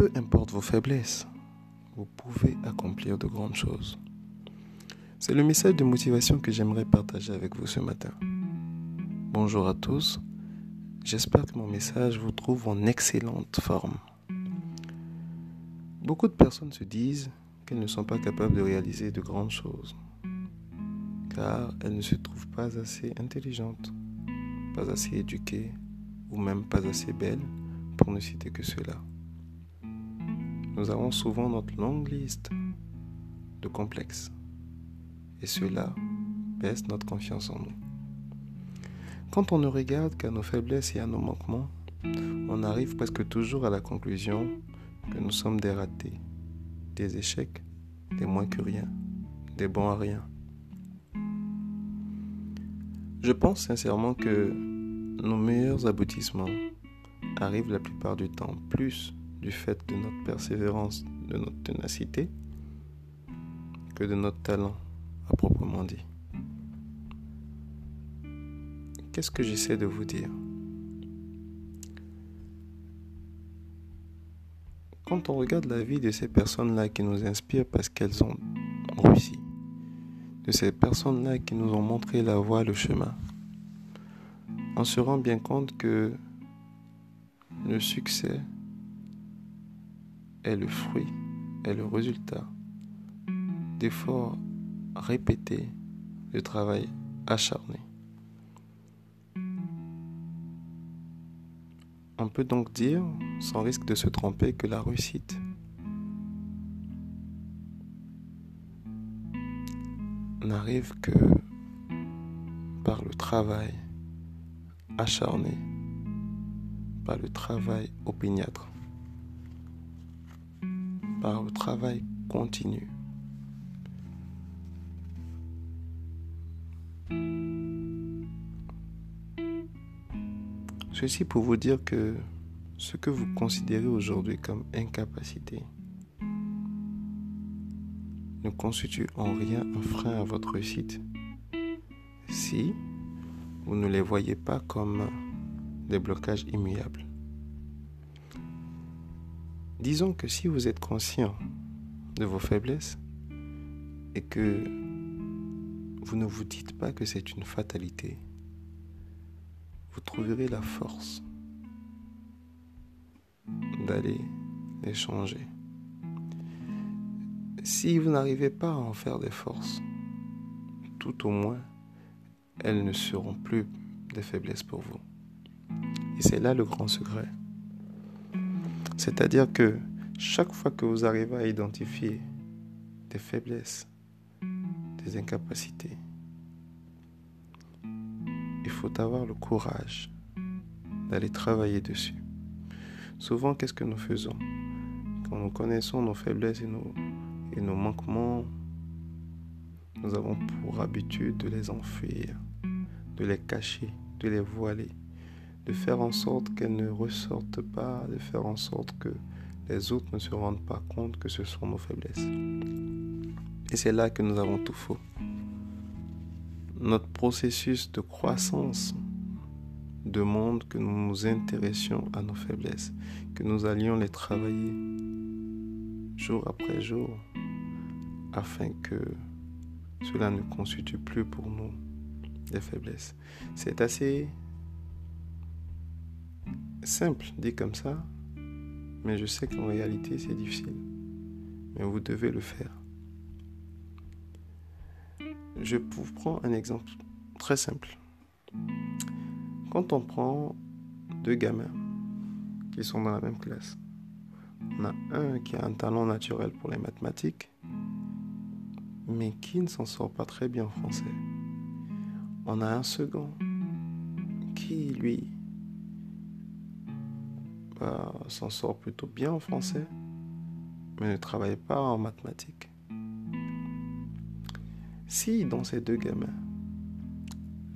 peu importe vos faiblesses, vous pouvez accomplir de grandes choses. C'est le message de motivation que j'aimerais partager avec vous ce matin. Bonjour à tous, j'espère que mon message vous trouve en excellente forme. Beaucoup de personnes se disent qu'elles ne sont pas capables de réaliser de grandes choses, car elles ne se trouvent pas assez intelligentes, pas assez éduquées ou même pas assez belles pour ne citer que cela. Nous avons souvent notre longue liste de complexes et cela baisse notre confiance en nous. Quand on ne regarde qu'à nos faiblesses et à nos manquements, on arrive presque toujours à la conclusion que nous sommes des ratés, des échecs, des moins que rien, des bons à rien. Je pense sincèrement que nos meilleurs aboutissements arrivent la plupart du temps plus du fait de notre persévérance, de notre ténacité, que de notre talent à proprement dit. Qu'est-ce que j'essaie de vous dire? Quand on regarde la vie de ces personnes-là qui nous inspirent parce qu'elles ont réussi, de ces personnes-là qui nous ont montré la voie, le chemin, on se rend bien compte que le succès est le fruit, est le résultat d'efforts répétés, de travail acharné. On peut donc dire, sans risque de se tromper, que la réussite n'arrive que par le travail acharné, par le travail opiniâtre par le travail continu. Ceci pour vous dire que ce que vous considérez aujourd'hui comme incapacité ne constitue en rien un frein à votre réussite si vous ne les voyez pas comme des blocages immuables. Disons que si vous êtes conscient de vos faiblesses et que vous ne vous dites pas que c'est une fatalité, vous trouverez la force d'aller les changer. Si vous n'arrivez pas à en faire des forces, tout au moins, elles ne seront plus des faiblesses pour vous. Et c'est là le grand secret. C'est-à-dire que chaque fois que vous arrivez à identifier des faiblesses, des incapacités, il faut avoir le courage d'aller travailler dessus. Souvent, qu'est-ce que nous faisons? Quand nous connaissons nos faiblesses et nos, manquements, nous avons pour habitude de les enfuir, de les cacher, de les voiler de faire en sorte qu'elles ne ressortent pas, de faire en sorte que les autres ne se rendent pas compte que ce sont nos faiblesses. Et c'est là que nous avons tout faux. Notre processus de croissance demande que nous nous intéressions à nos faiblesses, que nous allions les travailler jour après jour, afin que cela ne constitue plus pour nous des faiblesses. C'est assez simple dit comme ça, mais je sais qu'en réalité c'est difficile. Mais vous devez le faire. Je vous prends un exemple très simple. Quand on prend deux gamins qui sont dans la même classe, on a un qui a un talent naturel pour les mathématiques, mais qui ne s'en sort pas très bien en français. On a un second qui, lui, s'en sort plutôt bien en français, mais ne travaille pas en mathématiques. Si dans ces deux gamins,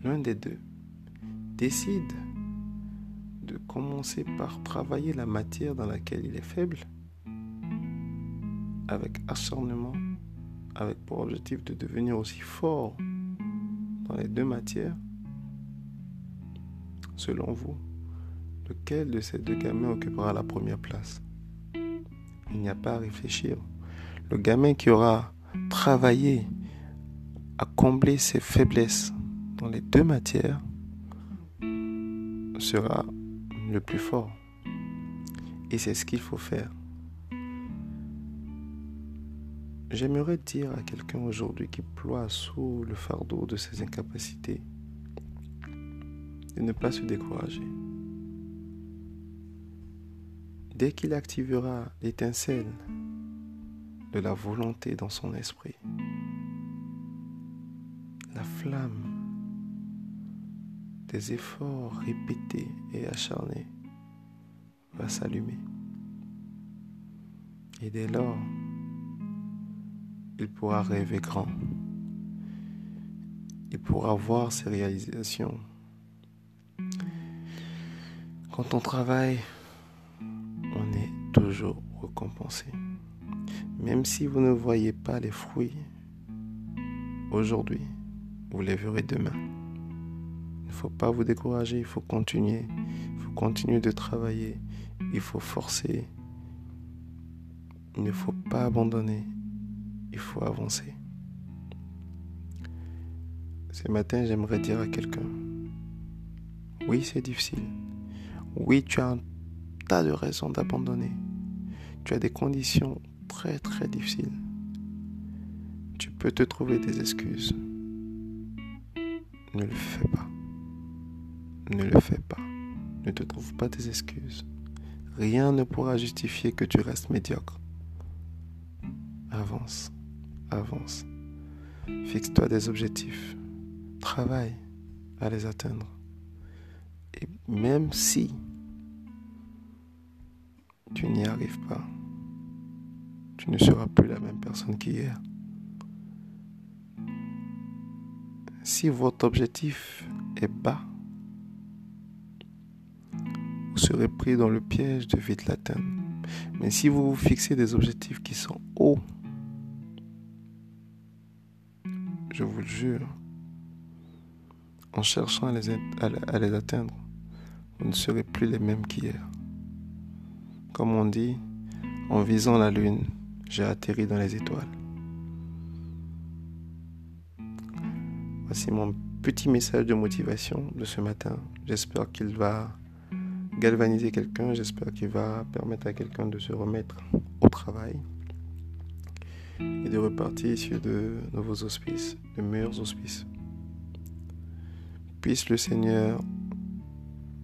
l'un des deux décide de commencer par travailler la matière dans laquelle il est faible, avec acharnement, avec pour objectif de devenir aussi fort dans les deux matières, selon vous, Lequel de ces deux gamins occupera la première place? Il n'y a pas à réfléchir. Le gamin qui aura travaillé à combler ses faiblesses dans les deux matières sera le plus fort. Et c'est ce qu'il faut faire. J'aimerais dire à quelqu'un aujourd'hui qui ploie sous le fardeau de ses incapacités de ne pas se décourager. Dès qu'il activera l'étincelle de la volonté dans son esprit, la flamme des efforts répétés et acharnés va s'allumer. Et dès lors, il pourra rêver grand. Il pourra voir ses réalisations. Quand on travaille, toujours récompensé. Même si vous ne voyez pas les fruits aujourd'hui, vous les verrez demain. Il ne faut pas vous décourager, il faut continuer. Il faut continuer de travailler. Il faut forcer. Il ne faut pas abandonner. Il faut avancer. Ce matin, j'aimerais dire à quelqu'un, oui, c'est difficile. Oui, tu as un tas de raisons d'abandonner. Tu as des conditions très très difficiles. Tu peux te trouver des excuses. Ne le fais pas. Ne le fais pas. Ne te trouve pas des excuses. Rien ne pourra justifier que tu restes médiocre. Avance, avance. Fixe-toi des objectifs. Travaille à les atteindre. Et même si tu n'y arrives pas, tu ne seras plus la même personne qu'hier. Si votre objectif est bas, vous serez pris dans le piège de vite l'atteindre. Mais si vous vous fixez des objectifs qui sont hauts, je vous le jure, en cherchant à les, à les atteindre, vous ne serez plus les mêmes qu'hier. Comme on dit, en visant la lune, j'ai atterri dans les étoiles. Voici mon petit message de motivation de ce matin. J'espère qu'il va galvaniser quelqu'un, j'espère qu'il va permettre à quelqu'un de se remettre au travail et de repartir sur de nouveaux auspices, de meilleurs auspices. Puisse le Seigneur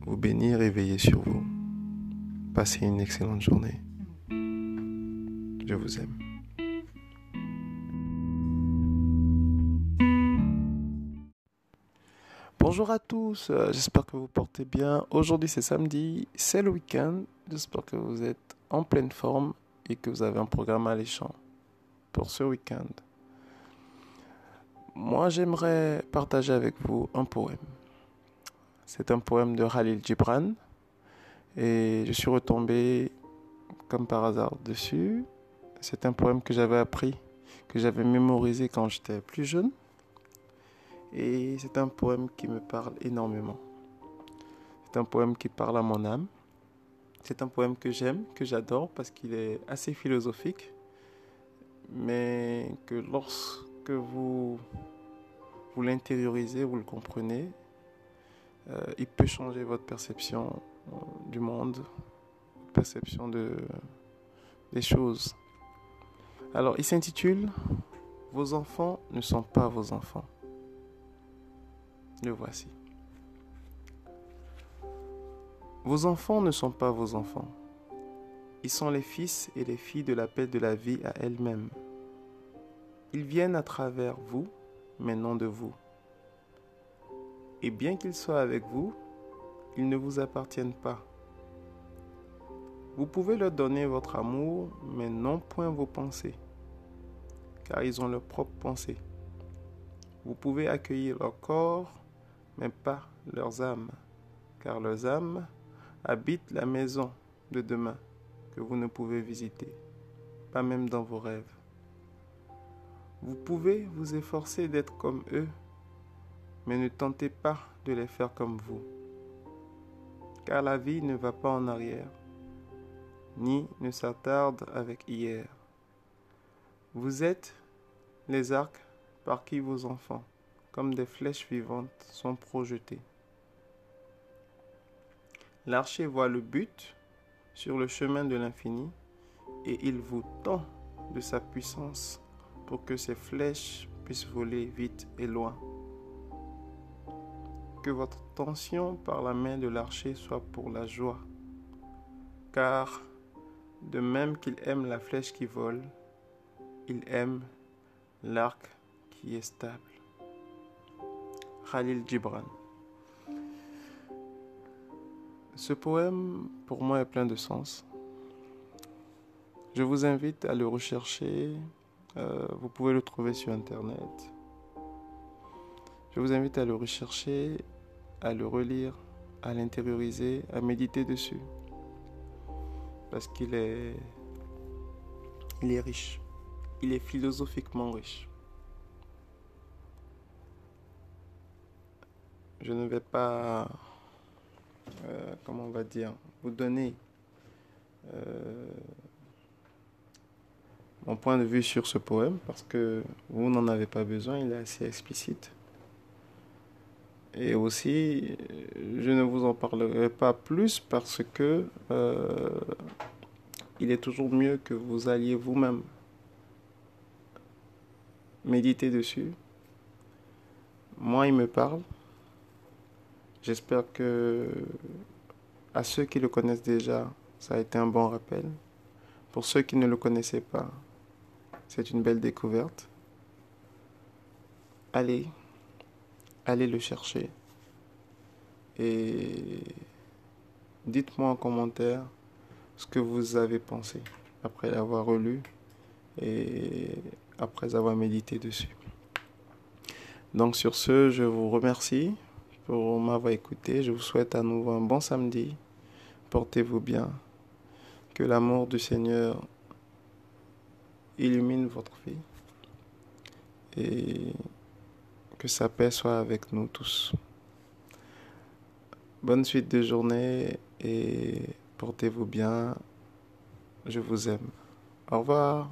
vous bénir et veiller sur vous. Passez une excellente journée. Je vous aime. Bonjour à tous, euh, j'espère que vous portez bien. Aujourd'hui c'est samedi, c'est le week-end. J'espère que vous êtes en pleine forme et que vous avez un programme alléchant pour ce week-end. Moi j'aimerais partager avec vous un poème. C'est un poème de Khalil Gibran et je suis retombé comme par hasard dessus. C'est un poème que j'avais appris, que j'avais mémorisé quand j'étais plus jeune. Et c'est un poème qui me parle énormément. C'est un poème qui parle à mon âme. C'est un poème que j'aime, que j'adore parce qu'il est assez philosophique, mais que lorsque vous, vous l'intériorisez, vous le comprenez, euh, il peut changer votre perception du monde, perception de, des choses. Alors, il s'intitule Vos enfants ne sont pas vos enfants. Le voici. Vos enfants ne sont pas vos enfants. Ils sont les fils et les filles de l'appel de la vie à elle-même. Ils viennent à travers vous, mais non de vous. Et bien qu'ils soient avec vous, ils ne vous appartiennent pas. Vous pouvez leur donner votre amour, mais non point vos pensées, car ils ont leurs propres pensées. Vous pouvez accueillir leur corps, mais pas leurs âmes, car leurs âmes habitent la maison de demain que vous ne pouvez visiter, pas même dans vos rêves. Vous pouvez vous efforcer d'être comme eux, mais ne tentez pas de les faire comme vous, car la vie ne va pas en arrière, ni ne s'attarde avec hier. Vous êtes les arcs par qui vos enfants, comme des flèches vivantes, sont projetés. L'archer voit le but sur le chemin de l'infini et il vous tend de sa puissance pour que ces flèches puissent voler vite et loin. Que votre tension par la main de l'archer soit pour la joie, car de même qu'il aime la flèche qui vole, il aime l'arc qui est stable. Khalil Gibran. Ce poème, pour moi, est plein de sens. Je vous invite à le rechercher. Euh, vous pouvez le trouver sur Internet. Je vous invite à le rechercher, à le relire, à l'intérioriser, à méditer dessus. Parce qu'il est, il est riche. Il est philosophiquement riche. Je ne vais pas, euh, comment on va dire, vous donner euh, mon point de vue sur ce poème parce que vous n'en avez pas besoin, il est assez explicite. Et aussi, je ne vous en parlerai pas plus parce que euh, il est toujours mieux que vous alliez vous-même méditer dessus. Moi, il me parle. J'espère que à ceux qui le connaissent déjà, ça a été un bon rappel. Pour ceux qui ne le connaissaient pas, c'est une belle découverte. Allez, allez le chercher. Et dites-moi en commentaire ce que vous avez pensé après l'avoir relu et après avoir médité dessus. Donc sur ce, je vous remercie pour m'avoir écouté. Je vous souhaite à nouveau un bon samedi. Portez-vous bien. Que l'amour du Seigneur illumine votre vie et que sa paix soit avec nous tous. Bonne suite de journée et portez-vous bien. Je vous aime. Au revoir.